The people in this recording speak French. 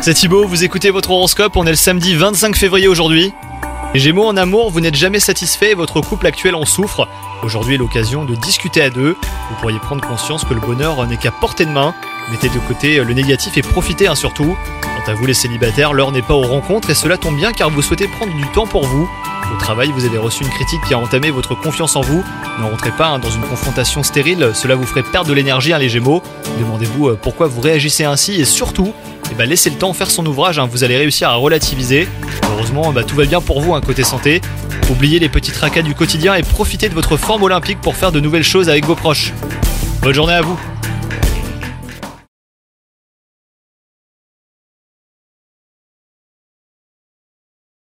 C'est Thibaut, vous écoutez votre horoscope, on est le samedi 25 février aujourd'hui. Gémeaux en amour, vous n'êtes jamais satisfait et votre couple actuel en souffre. Aujourd'hui est l'occasion de discuter à deux. Vous pourriez prendre conscience que le bonheur n'est qu'à portée de main. Mettez de côté le négatif et profitez hein, surtout. Quant à vous les célibataires, l'heure n'est pas aux rencontres et cela tombe bien car vous souhaitez prendre du temps pour vous. Au travail, vous avez reçu une critique qui a entamé votre confiance en vous. Ne rentrez pas hein, dans une confrontation stérile, cela vous ferait perdre de l'énergie hein, les Gémeaux. Demandez-vous euh, pourquoi vous réagissez ainsi et surtout, eh ben, laissez le temps faire son ouvrage, hein, vous allez réussir à relativiser. Heureusement, bah, tout va bien pour vous côté santé. Oubliez les petits tracas du quotidien et profitez de votre forme olympique pour faire de nouvelles choses avec vos proches. Bonne journée à vous